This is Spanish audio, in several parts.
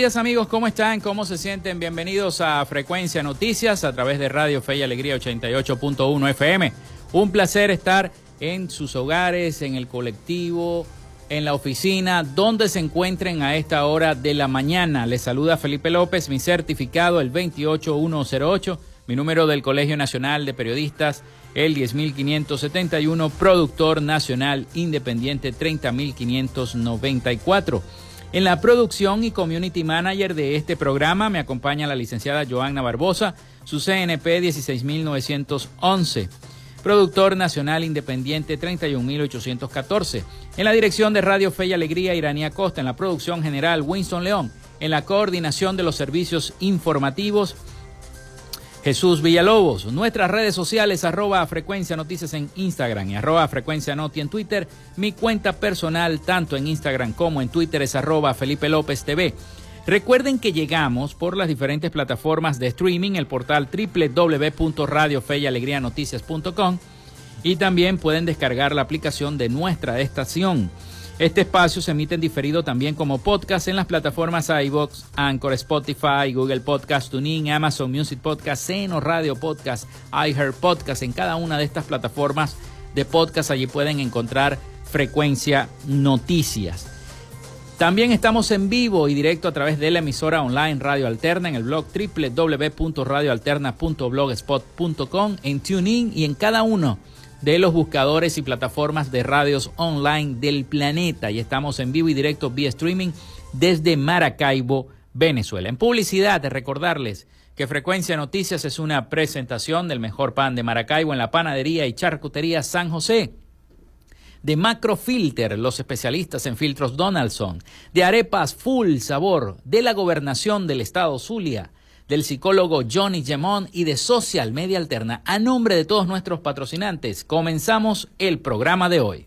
Días amigos, ¿cómo están? ¿Cómo se sienten? Bienvenidos a Frecuencia Noticias a través de Radio Fe y Alegría 88.1 FM. Un placer estar en sus hogares, en el colectivo, en la oficina, donde se encuentren a esta hora de la mañana. Les saluda Felipe López, mi certificado el 28108, mi número del Colegio Nacional de Periodistas el 10571, productor nacional independiente 30594. En la producción y community manager de este programa me acompaña la licenciada Joanna Barbosa, su CNP 16911. Productor Nacional Independiente 31814. En la dirección de Radio Fe y Alegría, Iranía Costa. En la producción general, Winston León. En la coordinación de los servicios informativos, Jesús Villalobos. Nuestras redes sociales, arroba frecuencia noticias en Instagram y arroba frecuencia noti en Twitter. Mi cuenta personal, tanto en Instagram como en Twitter, es arroba Felipe López TV. Recuerden que llegamos por las diferentes plataformas de streaming, el portal www.radiofeyalegrianoticias.com y también pueden descargar la aplicación de nuestra estación. Este espacio se emite en diferido también como podcast en las plataformas iVoox, Anchor, Spotify, Google Podcast, TuneIn, Amazon Music Podcast, Seno Radio Podcast, iHeart Podcast. En cada una de estas plataformas de podcast allí pueden encontrar Frecuencia Noticias. También estamos en vivo y directo a través de la emisora online Radio Alterna en el blog www.radioalterna.blogspot.com, en TuneIn y en cada uno los buscadores y plataformas de radios online del planeta. Y estamos en vivo y directo vía streaming desde Maracaibo, Venezuela. En publicidad, de recordarles que Frecuencia Noticias es una presentación del mejor pan de Maracaibo en la panadería y charcutería San José. De Macrofilter, los especialistas en filtros Donaldson. De arepas full sabor. De la gobernación del estado Zulia del psicólogo Johnny Gemón y de Social Media Alterna. A nombre de todos nuestros patrocinantes, comenzamos el programa de hoy.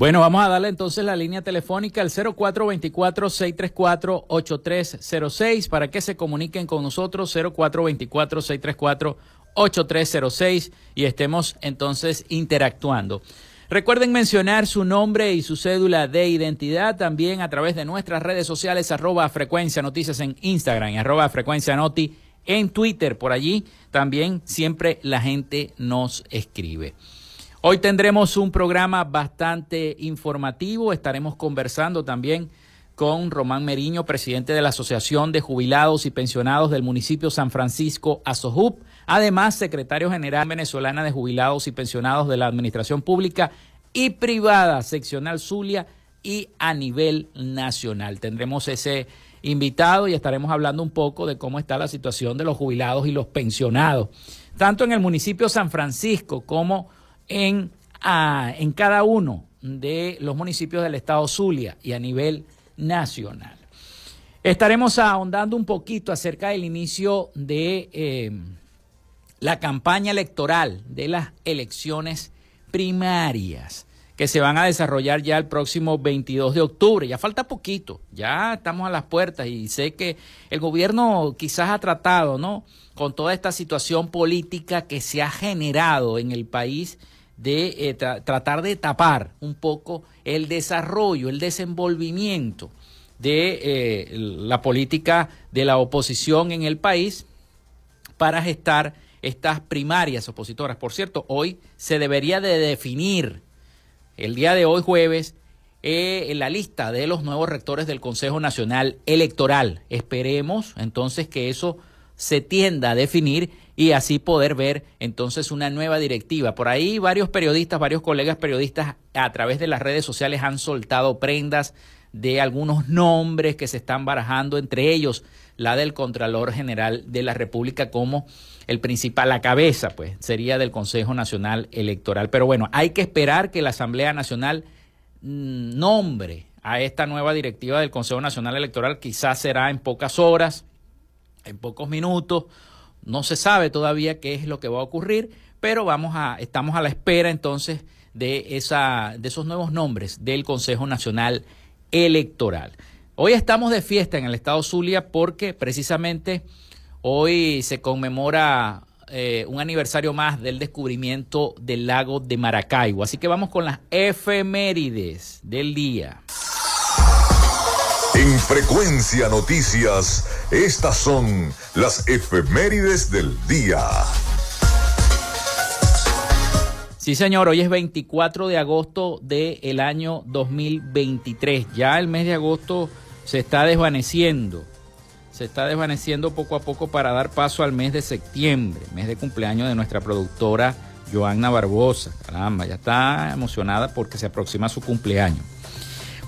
Bueno, vamos a darle entonces la línea telefónica al 0424-634-8306 para que se comuniquen con nosotros, 0424-634-8306 y estemos entonces interactuando. Recuerden mencionar su nombre y su cédula de identidad también a través de nuestras redes sociales, arroba frecuencia noticias en Instagram arroba frecuencia noti en Twitter. Por allí también siempre la gente nos escribe. Hoy tendremos un programa bastante informativo. Estaremos conversando también con Román Meriño, presidente de la Asociación de Jubilados y Pensionados del municipio San Francisco, ASOJUP. Además, secretario general venezolana de Jubilados y Pensionados de la Administración Pública y Privada, seccional Zulia y a nivel nacional. Tendremos ese invitado y estaremos hablando un poco de cómo está la situación de los jubilados y los pensionados, tanto en el municipio San Francisco como en, en cada uno de los municipios del estado Zulia y a nivel nacional. Estaremos ahondando un poquito acerca del inicio de eh, la campaña electoral de las elecciones primarias que se van a desarrollar ya el próximo 22 de octubre. Ya falta poquito, ya estamos a las puertas y sé que el gobierno quizás ha tratado, ¿no? Con toda esta situación política que se ha generado en el país de eh, tratar de tapar un poco el desarrollo, el desenvolvimiento de eh, la política de la oposición en el país para gestar estas primarias opositoras. Por cierto, hoy se debería de definir, el día de hoy jueves, eh, la lista de los nuevos rectores del Consejo Nacional Electoral. Esperemos entonces que eso se tienda a definir y así poder ver entonces una nueva directiva. Por ahí varios periodistas, varios colegas periodistas a través de las redes sociales han soltado prendas de algunos nombres que se están barajando, entre ellos la del Contralor General de la República como el principal, la cabeza, pues, sería del Consejo Nacional Electoral. Pero bueno, hay que esperar que la Asamblea Nacional mm, nombre a esta nueva directiva del Consejo Nacional Electoral. Quizás será en pocas horas, en pocos minutos. No se sabe todavía qué es lo que va a ocurrir, pero vamos a, estamos a la espera entonces de, esa, de esos nuevos nombres del Consejo Nacional Electoral. Hoy estamos de fiesta en el estado Zulia porque precisamente hoy se conmemora eh, un aniversario más del descubrimiento del lago de Maracaibo. Así que vamos con las efemérides del día. En Frecuencia Noticias, estas son las efemérides del día. Sí, señor, hoy es 24 de agosto del año 2023. Ya el mes de agosto se está desvaneciendo. Se está desvaneciendo poco a poco para dar paso al mes de septiembre, mes de cumpleaños de nuestra productora Joanna Barbosa. Caramba, ya está emocionada porque se aproxima su cumpleaños.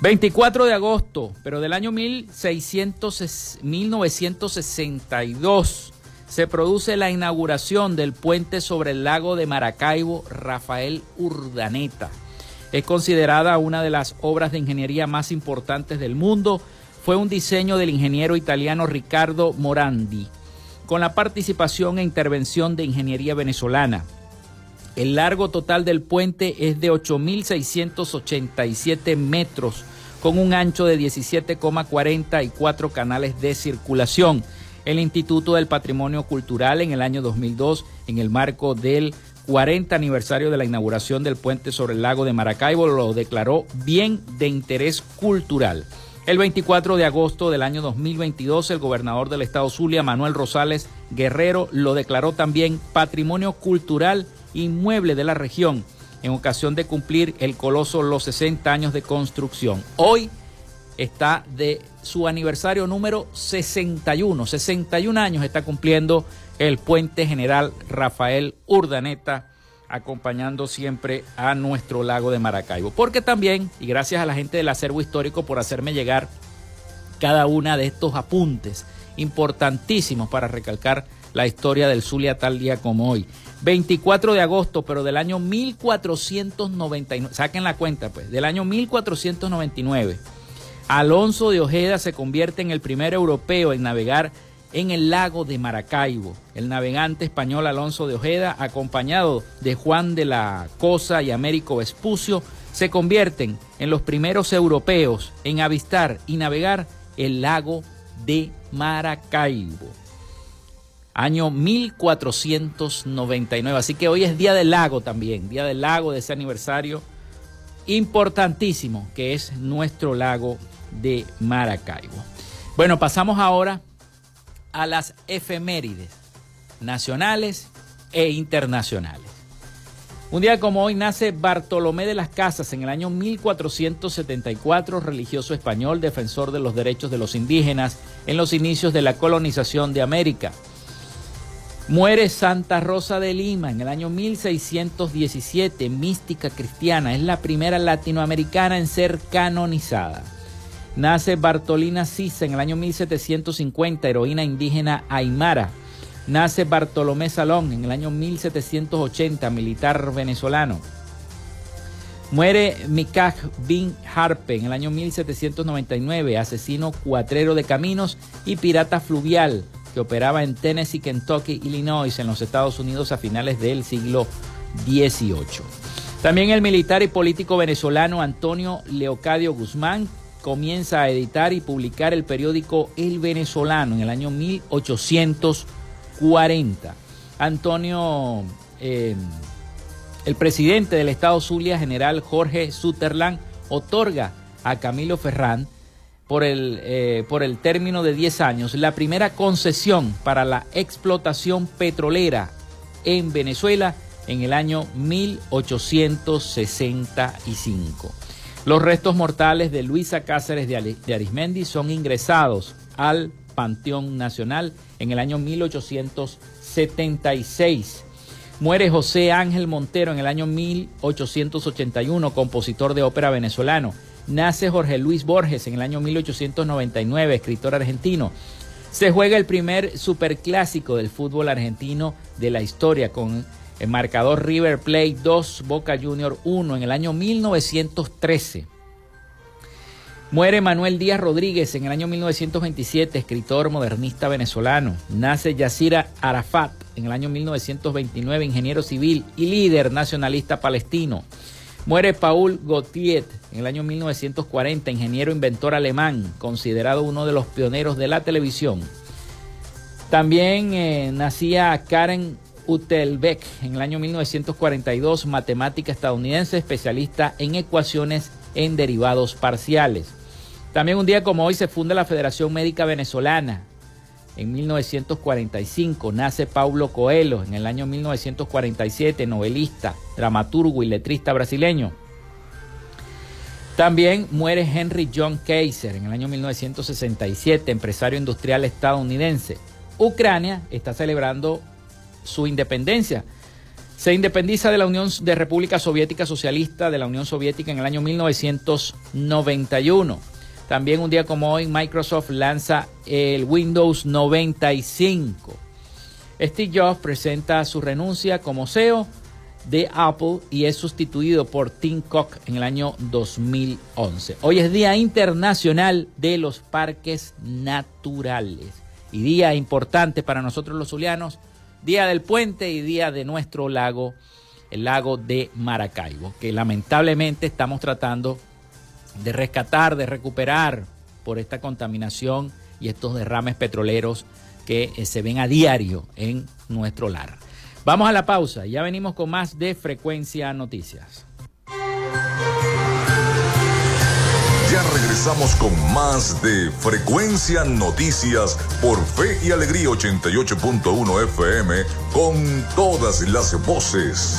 24 de agosto, pero del año 1600, 1962 se produce la inauguración del puente sobre el lago de Maracaibo Rafael Urdaneta. Es considerada una de las obras de ingeniería más importantes del mundo. Fue un diseño del ingeniero italiano Ricardo Morandi, con la participación e intervención de ingeniería venezolana. El largo total del puente es de 8.687 metros, con un ancho de 17,44 canales de circulación el Instituto del Patrimonio Cultural en el año 2002 en el marco del 40 aniversario de la inauguración del puente sobre el lago de Maracaibo lo declaró bien de interés cultural. El 24 de agosto del año 2022 el gobernador del estado Zulia, Manuel Rosales Guerrero, lo declaró también patrimonio cultural inmueble de la región en ocasión de cumplir el coloso los 60 años de construcción. Hoy está de su aniversario número 61. 61 años está cumpliendo el puente general Rafael Urdaneta, acompañando siempre a nuestro lago de Maracaibo. Porque también, y gracias a la gente del acervo histórico por hacerme llegar cada una de estos apuntes importantísimos para recalcar la historia del Zulia tal día como hoy. 24 de agosto, pero del año 1499, saquen la cuenta pues, del año 1499 Alonso de Ojeda se convierte en el primer europeo en navegar en el lago de Maracaibo. El navegante español Alonso de Ojeda, acompañado de Juan de la Cosa y Américo Vespucio, se convierten en los primeros europeos en avistar y navegar el lago de Maracaibo. Año 1499. Así que hoy es Día del Lago también, Día del Lago de ese aniversario importantísimo que es nuestro lago de Maracaibo. Bueno, pasamos ahora a las efemérides nacionales e internacionales. Un día como hoy nace Bartolomé de las Casas en el año 1474, religioso español, defensor de los derechos de los indígenas en los inicios de la colonización de América. Muere Santa Rosa de Lima en el año 1617, mística cristiana, es la primera latinoamericana en ser canonizada. Nace Bartolina Sisa en el año 1750, heroína indígena aymara. Nace Bartolomé Salón en el año 1780, militar venezolano. Muere Mikaj Bin Harpe en el año 1799, asesino cuatrero de caminos y pirata fluvial que operaba en Tennessee, Kentucky, Illinois, en los Estados Unidos a finales del siglo XVIII. También el militar y político venezolano Antonio Leocadio Guzmán comienza a editar y publicar el periódico El Venezolano en el año 1840. Antonio, eh, el presidente del Estado Zulia, general Jorge Sutherland, otorga a Camilo Ferrán por el, eh, por el término de 10 años la primera concesión para la explotación petrolera en Venezuela en el año 1865. Los restos mortales de Luisa Cáceres de Arismendi son ingresados al Panteón Nacional en el año 1865. 76. Muere José Ángel Montero en el año 1881, compositor de ópera venezolano. Nace Jorge Luis Borges en el año 1899, escritor argentino. Se juega el primer superclásico del fútbol argentino de la historia con el marcador River Plate 2, Boca Junior 1 en el año 1913. Muere Manuel Díaz Rodríguez en el año 1927, escritor modernista venezolano. Nace Yasira Arafat en el año 1929, ingeniero civil y líder nacionalista palestino. Muere Paul Gautier en el año 1940, ingeniero inventor alemán, considerado uno de los pioneros de la televisión. También eh, nacía Karen Utelbeck en el año 1942, matemática estadounidense, especialista en ecuaciones en derivados parciales. También un día como hoy se funda la Federación Médica Venezolana, en 1945 nace Paulo Coelho, en el año 1947 novelista, dramaturgo y letrista brasileño. También muere Henry John Kaiser en el año 1967, empresario industrial estadounidense. Ucrania está celebrando su independencia. Se independiza de la Unión de República Soviética Socialista de la Unión Soviética en el año 1991. También un día como hoy Microsoft lanza el Windows 95. Steve Jobs presenta su renuncia como CEO de Apple y es sustituido por Tim Cook en el año 2011. Hoy es Día Internacional de los Parques Naturales y día importante para nosotros los zulianos, Día del Puente y Día de nuestro lago, el lago de Maracaibo, que lamentablemente estamos tratando de rescatar, de recuperar por esta contaminación y estos derrames petroleros que eh, se ven a diario en nuestro lar. Vamos a la pausa, ya venimos con más de Frecuencia Noticias. Ya regresamos con más de Frecuencia Noticias por Fe y Alegría 88.1 FM con todas las voces.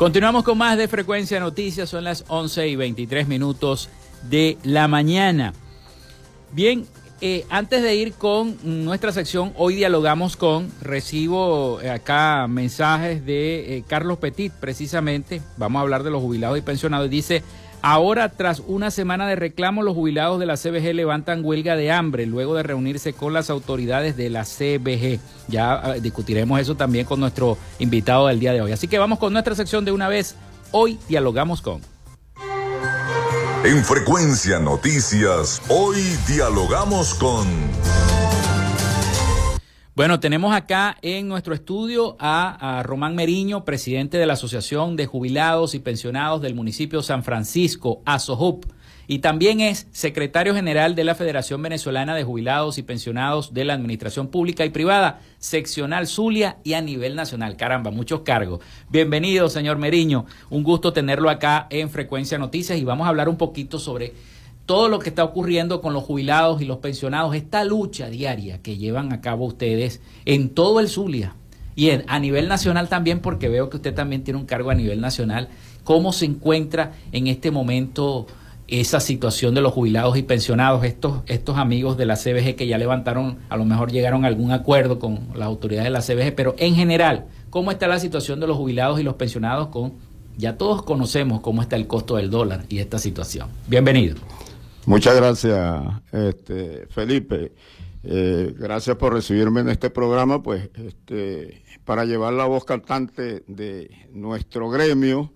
Continuamos con más de Frecuencia Noticias, son las 11 y 23 minutos de la mañana. Bien, eh, antes de ir con nuestra sección, hoy dialogamos con, recibo eh, acá mensajes de eh, Carlos Petit, precisamente, vamos a hablar de los jubilados y pensionados, dice, Ahora, tras una semana de reclamo, los jubilados de la CBG levantan huelga de hambre luego de reunirse con las autoridades de la CBG. Ya ah, discutiremos eso también con nuestro invitado del día de hoy. Así que vamos con nuestra sección de una vez. Hoy dialogamos con... En Frecuencia Noticias, hoy dialogamos con... Bueno, tenemos acá en nuestro estudio a, Román Meriño, presidente de la Asociación de Jubilados y Pensionados del municipio San Francisco, ASOJUP, y también es secretario general de la Federación Venezolana de Jubilados y Pensionados de la Administración Pública y Privada, seccional Zulia y a nivel nacional. Caramba, muchos cargos. Bienvenido, señor Meriño. Un gusto tenerlo acá en Frecuencia Noticias y vamos a hablar un poquito sobre todo lo que está ocurriendo con los jubilados y los pensionados, esta lucha diaria que llevan a cabo ustedes en todo el Zulia, Y a nivel nacional también, porque veo que usted también tiene un cargo a nivel nacional, ¿cómo se encuentra en este momento esa situación de los jubilados y pensionados, estos, estos amigos de la CBG que ya levantaron, a lo mejor llegaron a algún acuerdo con las autoridades de la CBG, pero en general, ¿cómo está la situación de los jubilados y los pensionados con, ya todos conocemos cómo está el costo del dólar y esta situación? Bienvenido. Muchas gracias, este, Felipe. Eh, gracias por recibirme en este programa, pues, este, para llevar la voz cantante de nuestro gremio,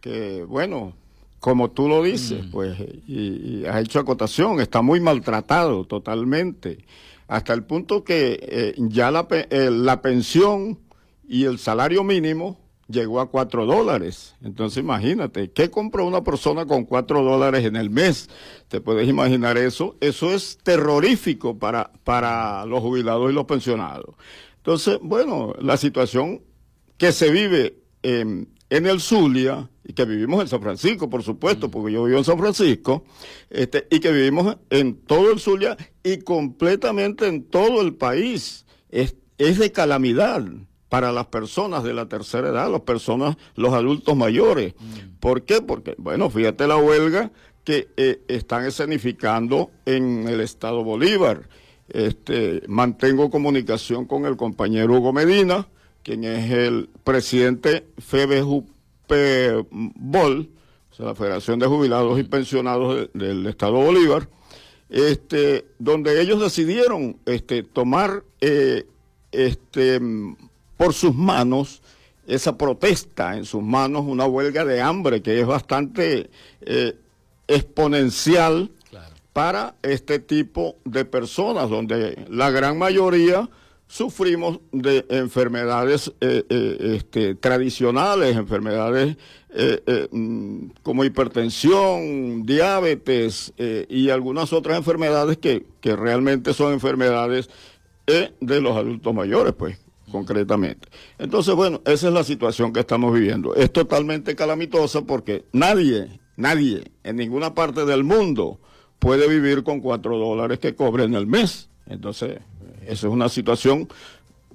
que, bueno, como tú lo dices, mm. pues, y, has hecho acotación, está muy maltratado totalmente, hasta el punto que eh, ya la, eh, la pensión y el salario mínimo llegó a cuatro dólares. Entonces imagínate, ¿qué compra una persona con cuatro dólares en el mes? ¿Te puedes imaginar eso? Eso es terrorífico para, para los jubilados y los pensionados. Entonces, bueno, la situación que se vive en, en el Zulia, y que vivimos en San Francisco, por supuesto, porque yo vivo en San Francisco, este, y que vivimos en todo el Zulia y completamente en todo el país, es, es de calamidad para las personas de la tercera edad, las personas, los adultos mayores. Mm. ¿Por qué? Porque, bueno, fíjate la huelga que eh, están escenificando en el Estado Bolívar. Este, mantengo comunicación con el compañero Hugo Medina, quien es el presidente FEBEJUPEBOL, o sea, la Federación de Jubilados y Pensionados del Estado Bolívar, este, donde ellos decidieron este, tomar eh, este, por sus manos esa protesta, en sus manos una huelga de hambre que es bastante eh, exponencial para este tipo de personas, donde la gran mayoría sufrimos de enfermedades eh, eh, este, tradicionales, enfermedades mm, como hipertensión, diabetes y algunas otras enfermedades que, que realmente son enfermedades de los adultos mayores, pues concretamente. Entonces, bueno, esa es la situación que estamos viviendo. Es totalmente calamitosa porque nadie, nadie en ninguna parte del mundo puede vivir con cuatro dólares que cobre en el mes. Entonces, esa es una situación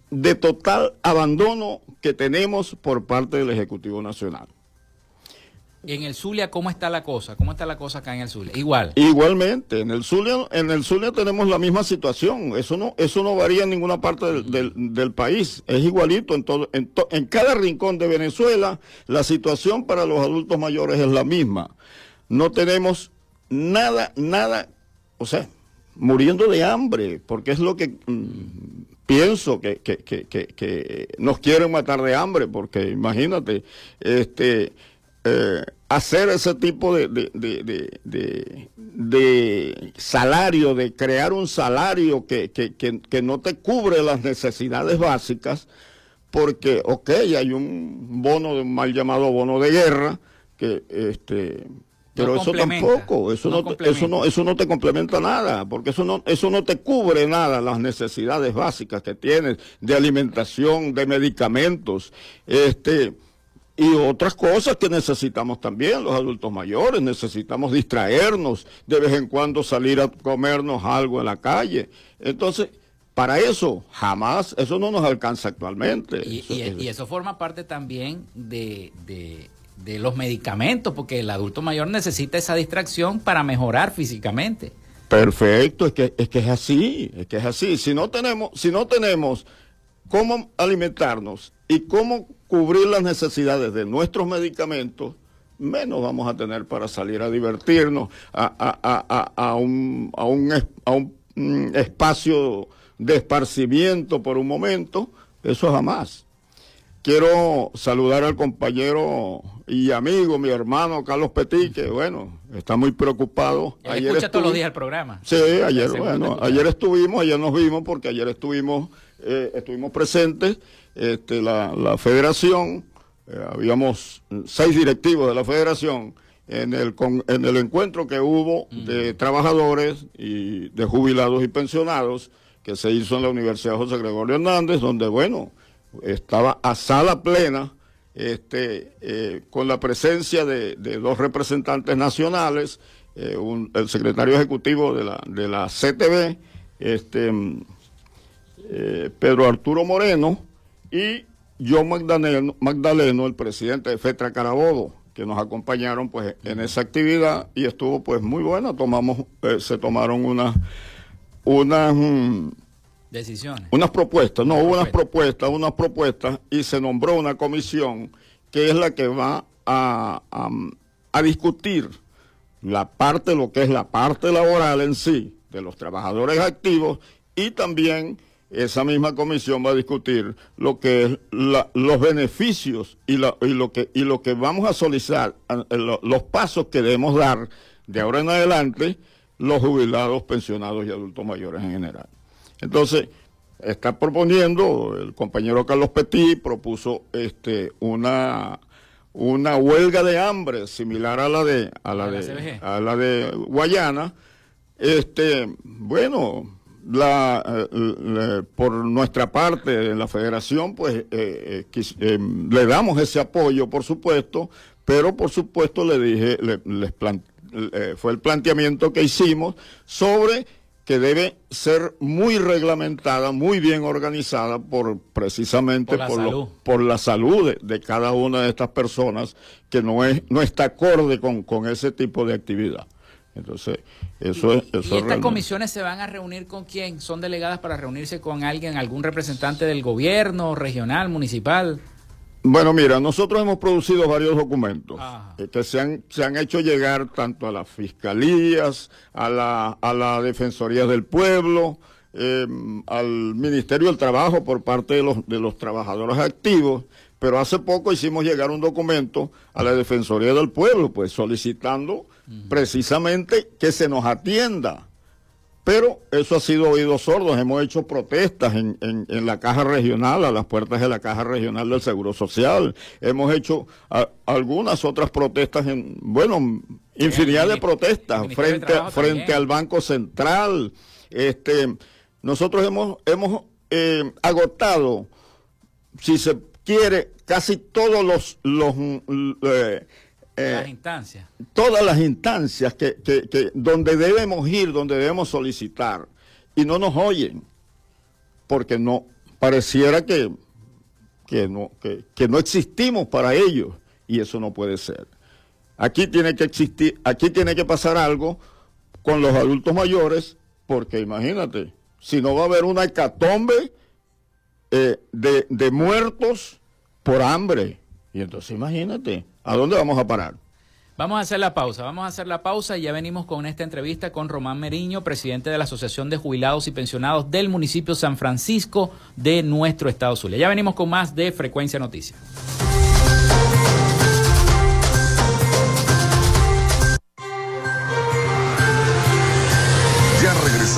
de total abandono que tenemos por parte del Ejecutivo Nacional. En el Zulia, ¿cómo está la cosa? ¿Cómo está la cosa acá en el Zulia? Igual. Igualmente, en el Zulia, en el Zulia tenemos la misma situación. Eso no, eso no varía en ninguna parte del, país. Es igualito en todo, en, en cada rincón de Venezuela. La situación para los adultos mayores es la misma. No tenemos nada, nada, o sea, muriendo de hambre, porque es lo que mm, pienso que, que, que, que, nos quieren matar de hambre, porque imagínate, este eh, hacer ese tipo de, de, salario, de crear un salario que, que, no te cubre las necesidades básicas, porque, ok, hay un bono, mal llamado bono de guerra, que este pero eso tampoco, eso no, eso no, eso no te complementa nada, porque eso no, eso no te cubre nada las necesidades básicas que tienes de alimentación, de medicamentos, este, y otras cosas que necesitamos también los adultos mayores, necesitamos distraernos, de vez en cuando salir a comernos algo en la calle. Entonces, para eso jamás, eso no nos alcanza actualmente. Y eso, forma parte también de, los medicamentos, porque el adulto mayor necesita esa distracción para mejorar físicamente. Perfecto, es que, es que es así, es que es así. Si no tenemos, si no tenemos cómo alimentarnos y cómo cubrir las necesidades de nuestros medicamentos, menos vamos a tener para salir a divertirnos a, un, a un, mm, espacio de esparcimiento por un momento, eso jamás. Quiero saludar al compañero y amigo, mi hermano Carlos Petit, que bueno, está muy preocupado. ayer escucha todos los días el programa. Sí, ayer, bueno, ayer estuvimos, ayer nos vimos porque ayer estuvimos, eh, estuvimos presentes este, la, federación, eh, habíamos seis directivos de la federación en el, en el encuentro que hubo de trabajadores y de jubilados y pensionados que se hizo en la Universidad José Gregorio Hernández, donde, bueno, estaba a sala plena, este, eh, con la presencia de, dos representantes nacionales, eh, el secretario ejecutivo de la, de la CTV, este, Pedro Arturo Moreno, y John Magdaleno, Magdaleno, el presidente de FETRA Carabobo, que nos acompañaron pues en esa actividad y estuvo pues muy buena. Tomamos, eh, se tomaron unas unas mm, decisiones, unas propuestas, no, hubo unas propuestas, unas propuestas y se nombró una comisión que es la que va a, a discutir la parte, lo que es la parte laboral en sí de los trabajadores activos y también esa misma comisión va a discutir lo que es los beneficios y, lo que, y lo que vamos a solicitar, los pasos que debemos dar de ahora en adelante los jubilados, pensionados y adultos mayores en general. Entonces, está proponiendo, el compañero Carlos Petit propuso este, una, una huelga de hambre similar a la de, a la, de, a la de Guayana. Este, bueno, la, eh, por nuestra parte en la federación, pues eh, eh, le damos ese apoyo, por supuesto, pero por supuesto le dije, les fue el planteamiento que hicimos sobre que debe ser muy reglamentada, muy bien organizada por precisamente por la, por, la salud de, cada una de estas personas que no es no está acorde con, con ese tipo de actividad. Entonces, eso es... Eso ¿Y estas comisiones se van a reunir con quién? ¿Son delegadas para reunirse con alguien, algún representante del gobierno, regional, municipal? Bueno, mira, nosotros hemos producido varios documentos que se han, se han hecho llegar tanto a las fiscalías, a la, a la Defensoría del Pueblo, em, al Ministerio del Trabajo por parte de los, de los trabajadores activos, pero hace poco hicimos llegar un documento a la Defensoría del Pueblo, pues solicitando precisamente que se nos atienda. Pero eso ha sido oídos sordos. Hemos hecho protestas en, en, la caja regional, a las puertas de la caja regional del Seguro Social. Hemos hecho algunas otras protestas, en, bueno, infinidad de protestas frente, frente al Banco Central. Este, nosotros hemos, hemos eh, agotado, si se quiere, casi todos los, los eh, eh, las instancias. Todas las instancias que, que, donde debemos ir, donde debemos solicitar, y no nos oyen, porque no, pareciera que, que, no, que, no existimos para ellos, y eso no puede ser. Aquí tiene que existir, aquí tiene que pasar algo con los adultos mayores, porque imagínate, si no va a haber una hecatombe eh, de, de muertos por hambre. Y entonces imagínate, ¿A dónde vamos a parar? Vamos a hacer la pausa, vamos a hacer la pausa y ya venimos con esta entrevista con Román Meriño, presidente de la Asociación de Jubilados y Pensionados del municipio San Francisco de nuestro estado Zulia. Ya venimos con más de Frecuencia Noticias.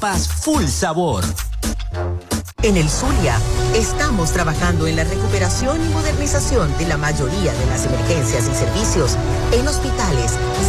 full sabor. En el Zulia, estamos trabajando en la recuperación y modernización de la mayoría de las emergencias y servicios en hospitales,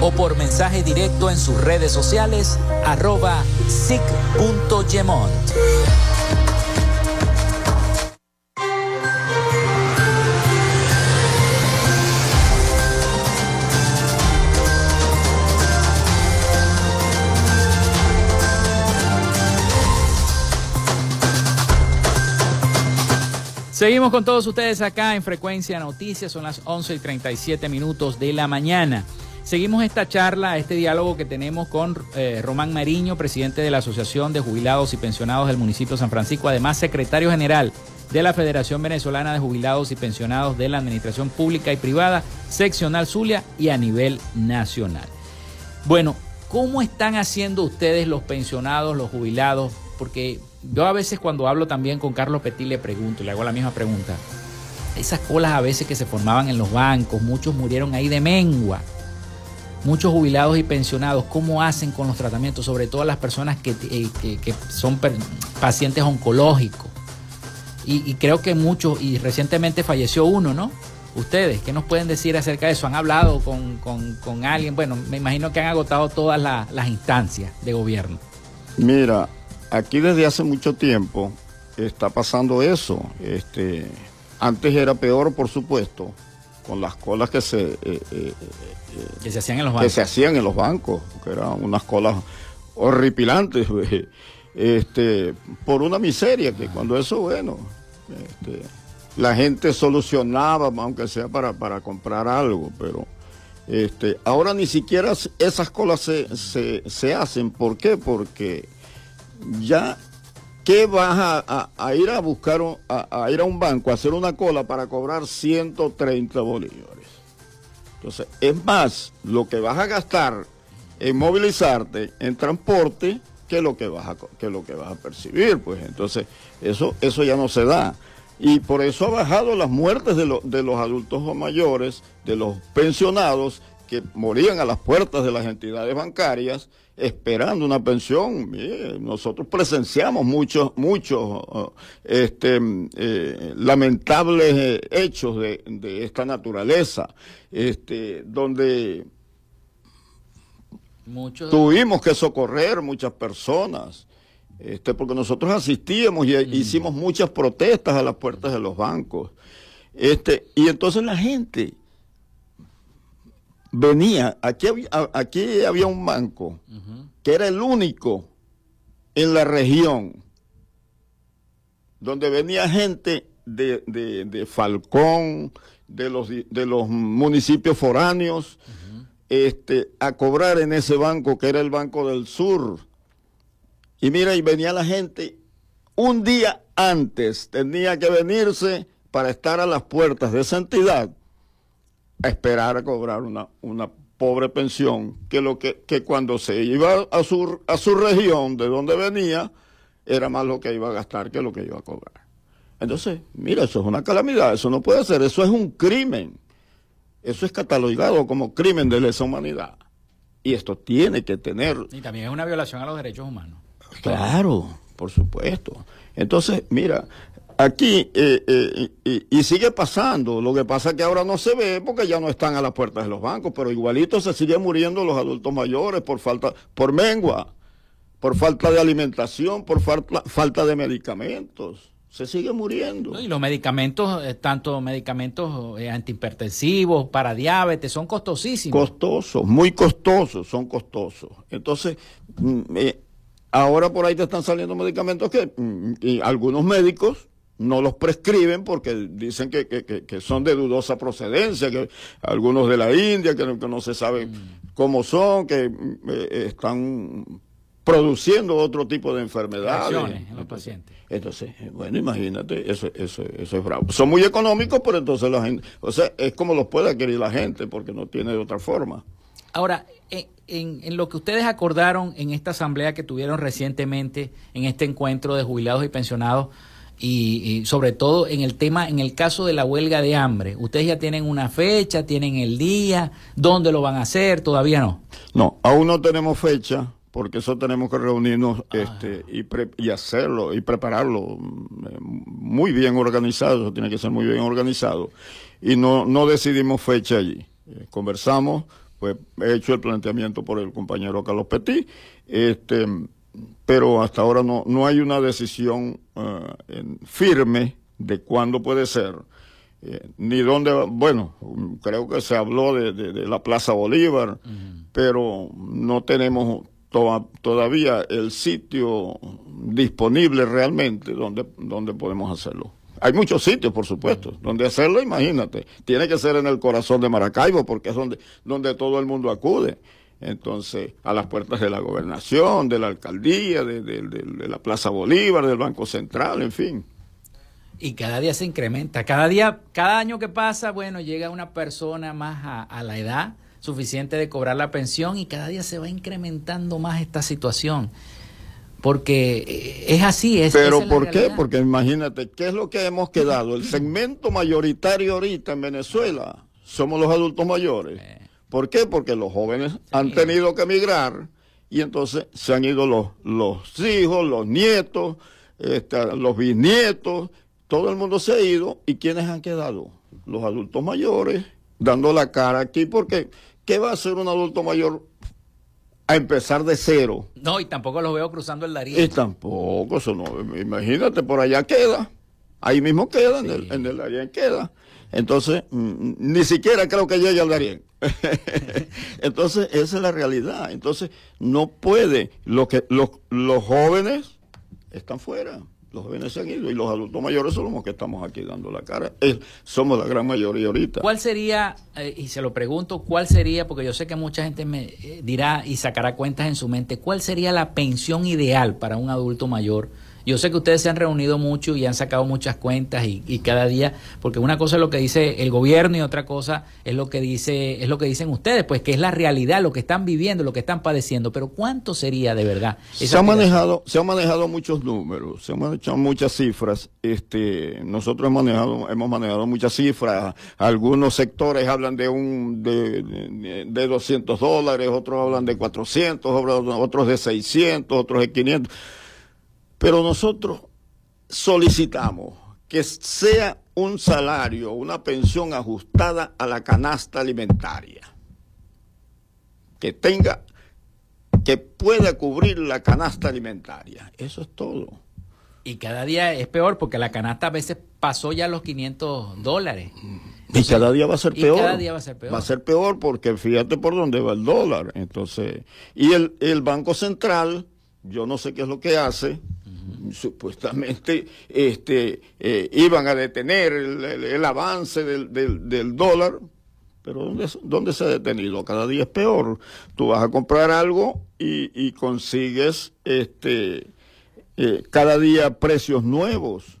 o por mensaje directo en sus redes sociales arroba sic.gemont. Seguimos con todos ustedes acá en Frecuencia Noticias, son las 11 y 37 minutos de la mañana. Seguimos esta charla, este diálogo que tenemos con eh, Román Mariño, presidente de la Asociación de Jubilados y Pensionados del municipio de San Francisco, además secretario general de la Federación Venezolana de Jubilados y Pensionados de la Administración Pública y Privada, seccional Zulia y a nivel nacional. Bueno, ¿cómo están haciendo ustedes los pensionados, los jubilados? Porque yo a veces cuando hablo también con Carlos Petit le pregunto, le hago la misma pregunta. Esas colas a veces que se formaban en los bancos, muchos murieron ahí de mengua muchos jubilados y pensionados, cómo hacen con los tratamientos, sobre todo las personas que, eh, son pacientes oncológicos. Y, creo que muchos, y recientemente falleció uno, ¿no? Ustedes, ¿qué nos pueden decir acerca de eso? ¿Han hablado con, alguien? Bueno, me imagino que han agotado todas las instancias de gobierno. Mira, aquí desde hace mucho tiempo está pasando eso. Este, antes era peor, por supuesto, con las colas que se, eh, eh, eh, que se hacían en los bancos. Que se hacían en los bancos, que eran unas colas horripilantes, este, por una miseria, que cuando eso, bueno, este, la gente solucionaba, aunque sea para, para comprar algo, pero este, ahora ni siquiera esas colas se, se, se hacen. ¿Por qué? Porque ya ¿Qué vas a, ir a buscar, a, ir a un banco, a hacer una cola para cobrar 130 bolívares? Entonces, es más lo que vas a gastar en movilizarte, en transporte, que lo que vas a, que lo que vas a percibir. Pues entonces, eso, eso ya no se da. Y por eso ha bajado las muertes de, de los adultos mayores, de los pensionados, que morían a las puertas de las entidades bancarias esperando una pensión. nosotros presenciamos muchos, muchos este, eh, lamentables eh, hechos de, esta naturaleza, este, donde tuvimos que socorrer muchas personas Este, porque nosotros asistíamos y mm. hicimos muchas protestas a las puertas de los bancos. Este, y entonces la gente venía, aquí había, aquí había un banco que era el único en la región donde venía gente de, de, Falcón, de los, de los municipios foráneos, este, a cobrar en ese banco que era el Banco del Sur. Y mira, y venía la gente un día antes, tenía que venirse para estar a las puertas de esa entidad a esperar a cobrar una, una pobre pensión, que, lo que, que cuando se iba a su, a su región de donde venía, era más lo que iba a gastar que lo que iba a cobrar. Entonces, mira, eso es una calamidad, eso no puede ser, eso es un crimen. Eso es catalogado como crimen de lesa humanidad. Y esto tiene que tener... Y también es una violación a los derechos humanos. Claro, por supuesto. Entonces, mira, aquí eh, eh, y, sigue pasando. Lo que pasa es que ahora no se ve porque ya no están a las puertas de los bancos, pero igualito se siguen muriendo los adultos mayores por falta, por mengua, por falta de alimentación, por falta, falta de medicamentos se sigue muriendo. Y los medicamentos, eh, tanto medicamentos eh, antihipertensivos, para diabetes, son costosísimos. Costosos, muy costosos, son costosos. Entonces, mm, eh, ahora por ahí te están saliendo medicamentos que mm, y algunos médicos no los prescriben porque dicen que, que, que, son de dudosa procedencia, que algunos de la India, que, no se sabe mm. cómo son, que están produciendo otro tipo de enfermedades. en los pacientes. Entonces, bueno, imagínate, eso, eso, eso es bravo. Son muy económicos, pero entonces la gente, o sea, es como los puede adquirir la gente, porque no tiene de otra forma. Ahora, en, en, lo que ustedes acordaron en esta asamblea que tuvieron recientemente, en este encuentro de jubilados y pensionados, y, y, sobre todo en el tema, en el caso de la huelga de hambre, ¿ustedes ya tienen una fecha, tienen el día, dónde lo van a hacer? ¿Todavía no? No, aún no tenemos fecha porque eso tenemos que reunirnos ah. este, y, hacerlo y prepararlo mm, muy bien organizado, eso tiene que ser muy bien organizado. Y no, no decidimos fecha allí. Eh, conversamos, pues he hecho el planteamiento por el compañero Carlos Petit, este, pero hasta ahora no, no hay una decisión eh, firme de cuándo puede ser. Eh, ni dónde, bueno, creo que se habló de, la Plaza Bolívar, pero no tenemos todavía el sitio disponible realmente donde, donde podemos hacerlo. Hay muchos sitios, por supuesto, donde hacerlo, imagínate. Tiene que ser en el corazón de Maracaibo, porque es donde, donde todo el mundo acude. Entonces, a las puertas de la gobernación, de la alcaldía, de, la Plaza Bolívar, del Banco Central, en fin. Y cada día se incrementa. Cada día, cada año que pasa, bueno, llega una persona más a, a la edad suficiente de cobrar la pensión y cada día se va incrementando más esta situación. Porque eh, es así. Es, Pero ¿por qué? Porque imagínate, ¿qué es lo que hemos quedado? El segmento mayoritario ahorita en Venezuela somos los adultos mayores. Eh. ¿Por qué? Porque los jóvenes han tenido que emigrar y entonces se han ido los, los hijos, los nietos, este, los bisnietos, todo el mundo se ha ido y ¿quiénes han quedado? Los adultos mayores dando la cara aquí porque ¿Qué va a hacer un adulto mayor a empezar de cero? No, y tampoco lo veo cruzando el Darién. Y tampoco, eso no, imagínate, por allá queda. Ahí mismo queda, en, el, en el Darién queda. Entonces, mm, ni siquiera creo que llegue al Darién. Entonces, esa es la realidad. Entonces, no puede, lo que, los, los jóvenes están fuera los jóvenes se han ido y los adultos mayores somos los que estamos aquí dando la cara. somos la gran mayoría ahorita. ¿Cuál sería, eh, y se lo pregunto, cuál sería, porque yo sé que mucha gente me eh, dirá y sacará cuentas en su mente, cuál sería la pensión ideal para un adulto mayor? Yo sé que ustedes se han reunido mucho y han sacado muchas cuentas y, cada día, porque una cosa es lo que dice el gobierno y otra cosa es lo que dice, es lo que dicen ustedes, pues que es la realidad, lo que están viviendo, lo que están padeciendo. Pero ¿cuánto sería de verdad? Se han manejado, se han manejado muchos números, se han manejado muchas cifras. Este, nosotros hemos manejado, hemos manejado muchas cifras. Algunos sectores hablan de un de, de 200 dólares, otros hablan de 400, otros de 600, otros de 500 pero nosotros solicitamos que sea un salario, una pensión ajustada a la canasta alimentaria, que tenga que pueda cubrir la canasta alimentaria. Eso es todo. Y cada día es peor porque la canasta a veces pasó ya los 500 dólares. Y cada día va a ser peor. Y cada día va a ser peor. Va a ser peor porque fíjate por dónde va el dólar. Entonces, y el, el Banco Central, yo no sé qué es lo que hace, supuestamente este, eh, iban a detener el, avance del, del, dólar, pero ¿dónde, ¿dónde, se ha detenido? Cada día es peor. Tú vas a comprar algo y, y consigues este, eh, cada día precios nuevos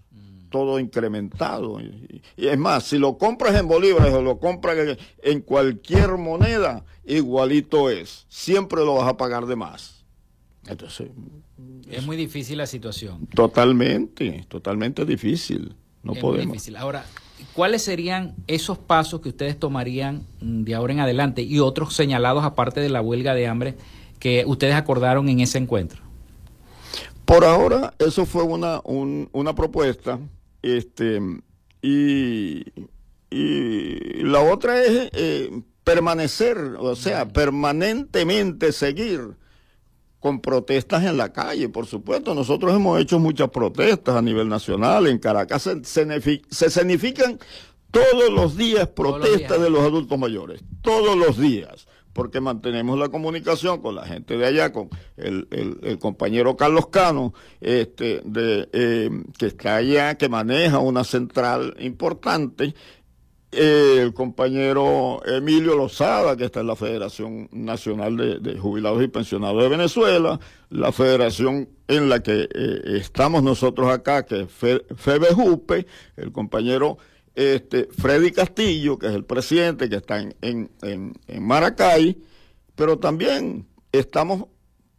todo incrementado. Y, es más, si lo compras en bolívares o lo compras en, cualquier moneda, igualito es. Siempre lo vas a pagar de más. Entonces. Es muy difícil la situación. Totalmente, totalmente difícil. No podemos. difícil. Ahora, ¿cuáles serían esos pasos que ustedes tomarían de ahora en adelante y otros señalados aparte de la huelga de hambre que ustedes acordaron en ese encuentro? Por ahora, eso fue una, una propuesta este, y, y la otra es eh, permanecer, o sea, permanentemente seguir con protestas en la calle, por supuesto. Nosotros hemos hecho muchas protestas a nivel nacional. En Caracas se, se significan todos los días protestas de los adultos mayores, todos los días porque mantenemos la comunicación con la gente de allá, con el, compañero Carlos Cano, este, de, eh, que está allá, que maneja una central importante, eh, el compañero Emilio Lozada, que está en la Federación Nacional de, Jubilados y Pensionados de Venezuela, la federación en la que eh, estamos nosotros acá, que es FEBEJUPE, el compañero este, Freddy Castillo, que es el presidente, que está en, Maracay, pero también estamos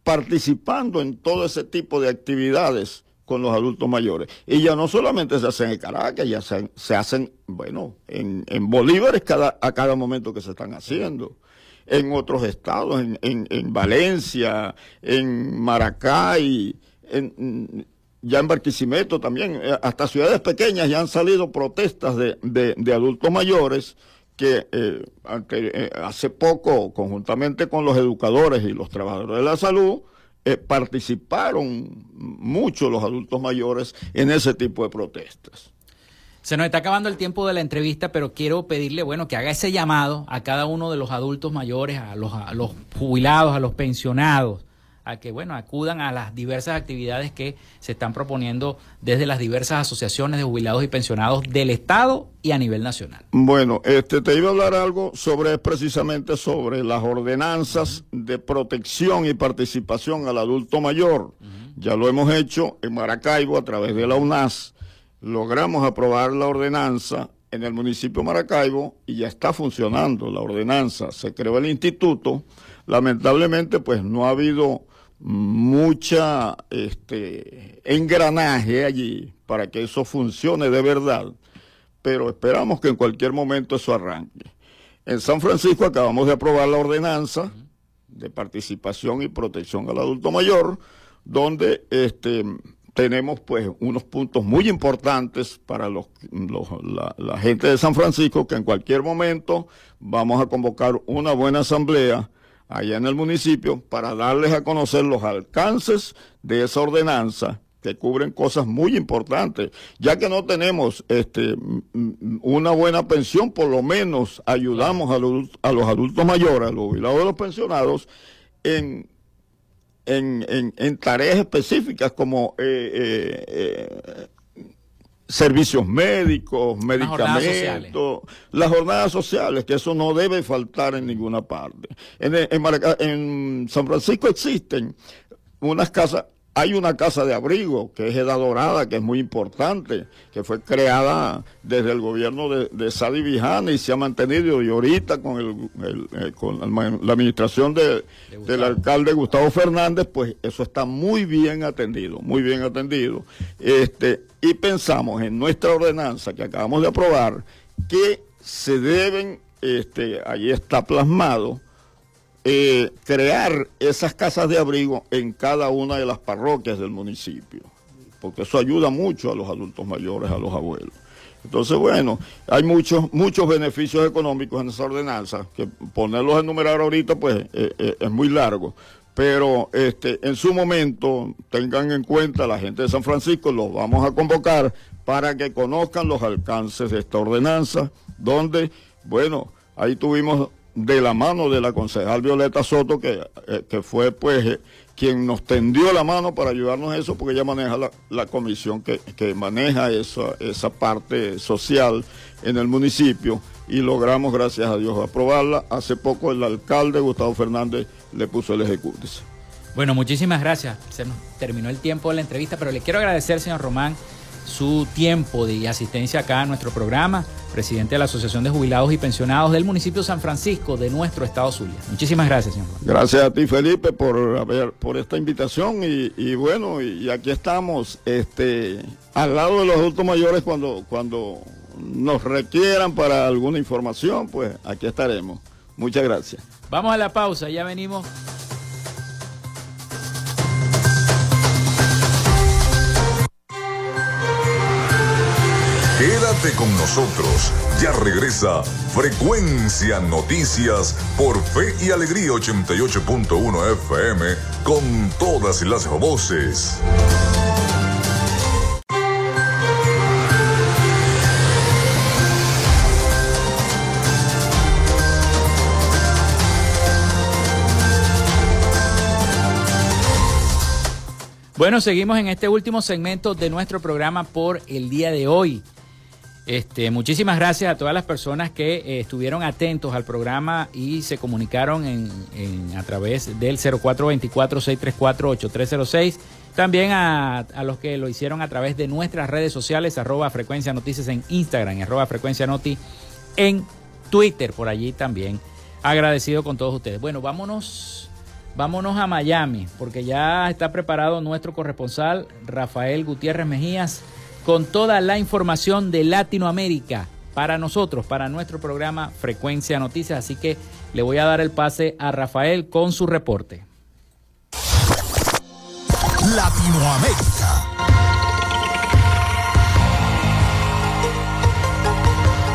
participando en todo ese tipo de actividades con los adultos mayores. Y ya no solamente se hacen en Caracas, ya se, hacen, bueno, en, en bolívares cada, a cada momento que se están haciendo. En otros estados, en, en Valencia, en Maracay, ya en Barquisimeto también, eh, hasta ciudades pequeñas ya han salido protestas de, de, adultos mayores que eh, eh, hace poco, conjuntamente con los educadores y los trabajadores de la salud, participaron mucho los adultos mayores en ese tipo de protestas. Se nos está acabando el tiempo de la entrevista, pero quiero pedirle, bueno, que haga ese llamado a cada uno de los adultos mayores, a los, a los jubilados, a los pensionados, a que bueno acudan a las diversas actividades que se están proponiendo desde las diversas asociaciones de jubilados y pensionados del Estado y a nivel nacional. Bueno, este te iba a hablar algo sobre precisamente sobre las ordenanzas de protección y participación al adulto mayor. Ya lo hemos hecho en Maracaibo a través de la UNAS. Logramos aprobar la ordenanza en el municipio de Maracaibo y ya está funcionando la ordenanza. Se creó el instituto. Lamentablemente, pues no ha habido mucha este, engranaje allí para que eso funcione de verdad, pero esperamos que en cualquier momento eso arranque. En San Francisco acabamos de aprobar la ordenanza de participación y protección al adulto mayor, donde este, tenemos pues unos puntos muy importantes para los, la, la gente de San Francisco, que en cualquier momento vamos a convocar una buena asamblea allá en el municipio para darles a conocer los alcances de esa ordenanza que cubren cosas muy importantes, ya que no tenemos este, una buena pensión, por lo menos ayudamos a los, a los adultos mayores, a los jubilados de los pensionados, en, en, en, tareas específicas como eh, eh, eh, servicios médicos, medicamentos, las jornadas, sociales, que eso no debe faltar en ninguna parte. En, en San Francisco existen unas casas hay una casa de abrigo que es Edad Dorada, que es muy importante, que fue creada desde el gobierno de, de Sadi Vijana y se ha mantenido y ahorita con, el, eh, con la, administración del alcalde Gustavo Fernández, pues eso está muy bien atendido, muy bien atendido. Este, y pensamos en nuestra ordenanza que acabamos de aprobar que se deben, este, ahí está plasmado, eh, crear esas casas de abrigo en cada una de las parroquias del municipio, porque eso ayuda mucho a los adultos mayores, a los abuelos. Entonces, bueno, hay muchos muchos beneficios económicos en esa ordenanza, que ponerlos a enumerar ahorita, pues, eh, eh, es muy largo. pero este, en su momento tengan en cuenta la gente de San Francisco, los vamos a convocar para que conozcan los alcances de esta ordenanza, donde, bueno, ahí tuvimos de la mano de la concejal Violeta Soto, que, eh, que fue pues eh, quien nos tendió la mano para ayudarnos en eso, porque ella maneja la, comisión que, maneja esa, esa parte social en el municipio y logramos, gracias a Dios, aprobarla. Hace poco el alcalde Gustavo Fernández le puso el ejecutivo. Bueno, muchísimas gracias. Se nos terminó el tiempo de la entrevista, pero le quiero agradecer, señor Román, su tiempo de asistencia acá a nuestro programa, presidente de la Asociación de Jubilados y Pensionados del municipio San Francisco de nuestro estado Zulia. Muchísimas gracias, señor. Gracias a ti, Felipe, por, por esta invitación y, bueno, y aquí estamos este, al lado de los adultos mayores cuando, cuando nos requieran para alguna información, pues aquí estaremos. Muchas gracias. Vamos a la pausa, ya venimos. Quédate con nosotros, ya regresa Frecuencia Noticias por Fe y Alegría 88.1 FM con todas las voces. Bueno, seguimos en este último segmento de nuestro programa por el día de hoy. Este, muchísimas gracias a todas las personas que eh, estuvieron atentos al programa y se comunicaron a través del 0424-634-8306. También a, los que lo hicieron a través de nuestras redes sociales, arroba frecuencia noticias en Instagram, arroba frecuencia noti en Twitter, por allí también. Agradecido con todos ustedes. Bueno, vámonos Vámonos a Miami, porque ya está preparado nuestro corresponsal Rafael Gutiérrez Mejías con toda la información de Latinoamérica para nosotros, para nuestro programa Frecuencia Noticias. Así que le voy a dar el pase a Rafael con su reporte. Latinoamérica.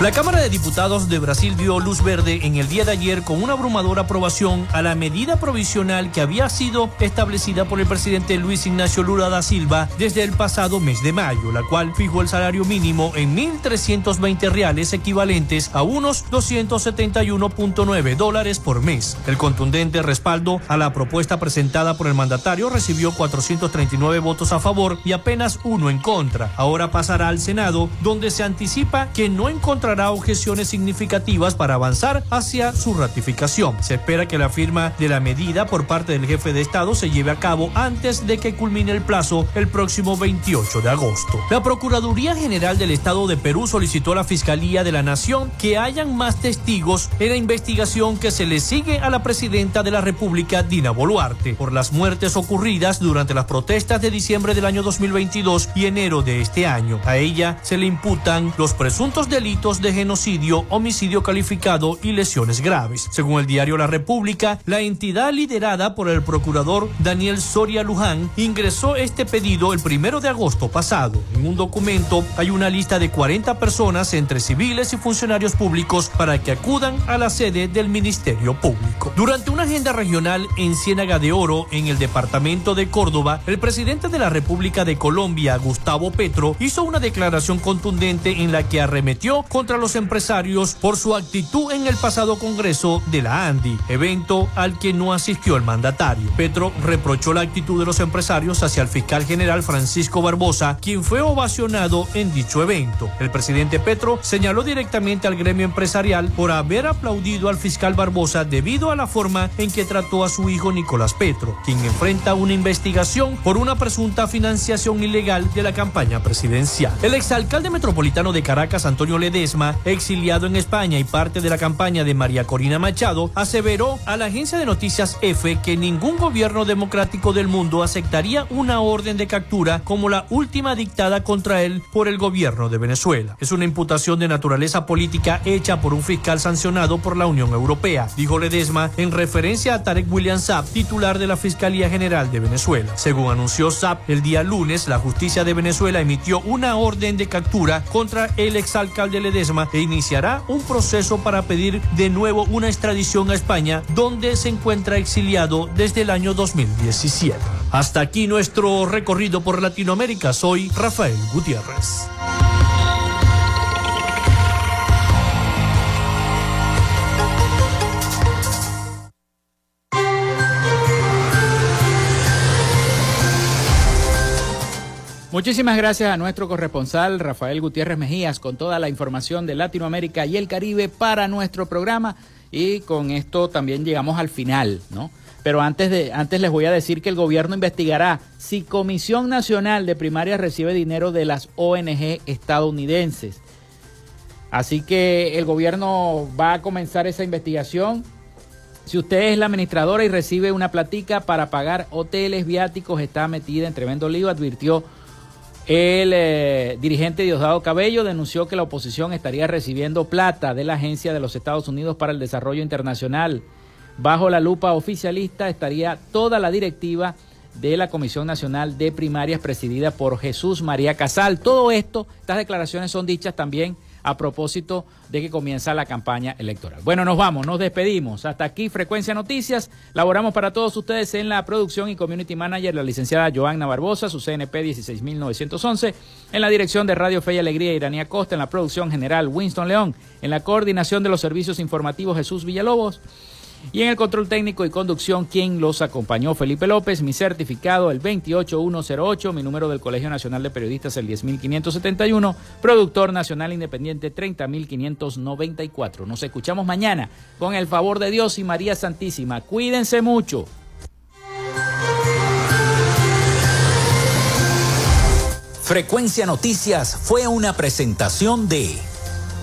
La Cámara de Diputados de Brasil dio luz verde en el día de ayer con una abrumadora aprobación a la medida provisional que había sido establecida por el presidente Luis Ignacio Lula da Silva desde el pasado mes de mayo, la cual fijó el salario mínimo en 1.320 reales equivalentes a unos 271.9 dólares por mes. El contundente respaldo a la propuesta presentada por el mandatario recibió 439 votos a favor y apenas uno en contra. Ahora pasará al Senado, donde se anticipa que no encontrará objeciones significativas para avanzar hacia su ratificación. Se espera que la firma de la medida por parte del jefe de Estado se lleve a cabo antes de que culmine el plazo el próximo 28 de agosto. La Procuraduría General del Estado de Perú solicitó a la Fiscalía de la Nación que hayan más testigos en la investigación que se le sigue a la presidenta de la República, Dina Boluarte, por las muertes ocurridas durante las protestas de diciembre del año 2022 y enero de este año. A ella se le imputan los presuntos delitos de genocidio, homicidio calificado y lesiones graves. Según el diario La República, la entidad liderada por el procurador Daniel Soria Luján ingresó este pedido el primero de agosto pasado. En un documento hay una lista de 40 personas entre civiles y funcionarios públicos para que acudan a la sede del Ministerio Público. Durante una agenda regional en Ciénaga de Oro, en el departamento de Córdoba, el presidente de la República de Colombia, Gustavo Petro, hizo una declaración contundente en la que arremetió contra los empresarios por su actitud en el pasado Congreso de la ANDI, evento al que no asistió el mandatario. Petro reprochó la actitud de los empresarios hacia el fiscal general Francisco Barbosa, quien fue ovacionado en dicho evento. El presidente Petro señaló directamente al gremio empresarial por haber aplaudido al fiscal Barbosa debido a la forma en que trató a su hijo Nicolás Petro, quien enfrenta una investigación por una presunta financiación ilegal de la campaña presidencial. El exalcalde metropolitano de Caracas, Antonio Exiliado en España y parte de la campaña de María Corina Machado, aseveró a la agencia de noticias EFE que ningún gobierno democrático del mundo aceptaría una orden de captura como la última dictada contra él por el gobierno de Venezuela. Es una imputación de naturaleza política hecha por un fiscal sancionado por la Unión Europea, dijo Ledesma en referencia a Tarek William Saab, titular de la Fiscalía General de Venezuela. Según anunció Saab, el día lunes la justicia de Venezuela emitió una orden de captura contra el exalcalde Ledesma Ledesma e iniciará un proceso para pedir de nuevo una extradición a España, donde se encuentra exiliado desde el año 2017. Hasta aquí nuestro recorrido por Latinoamérica. Soy Rafael Gutiérrez. Muchísimas gracias a nuestro corresponsal Rafael Gutiérrez Mejías con toda la información de Latinoamérica y el Caribe para nuestro programa y con esto también llegamos al final, ¿no? Pero antes de antes les voy a decir que el gobierno investigará si Comisión Nacional de Primaria recibe dinero de las ONG estadounidenses. Así que el gobierno va a comenzar esa investigación. Si usted es la administradora y recibe una platica para pagar hoteles viáticos, está metida en tremendo lío, advirtió el eh, dirigente Diosdado Cabello denunció que la oposición estaría recibiendo plata de la Agencia de los Estados Unidos para el Desarrollo Internacional. Bajo la lupa oficialista estaría toda la directiva de la Comisión Nacional de Primarias presidida por Jesús María Casal. Todo esto, estas declaraciones son dichas también a propósito de que comienza la campaña electoral. Bueno, nos vamos, nos despedimos. Hasta aquí Frecuencia Noticias. Laboramos para todos ustedes en la producción y community manager la licenciada Joanna Barbosa, su CNP 16911, en la dirección de Radio Fe y Alegría Iranía Costa, en la producción general Winston León, en la coordinación de los servicios informativos Jesús Villalobos. Y en el control técnico y conducción, quien los acompañó, Felipe López, mi certificado el 28108, mi número del Colegio Nacional de Periodistas el 10571, productor nacional independiente 30594. Nos escuchamos mañana con el favor de Dios y María Santísima. Cuídense mucho. Frecuencia Noticias fue una presentación de...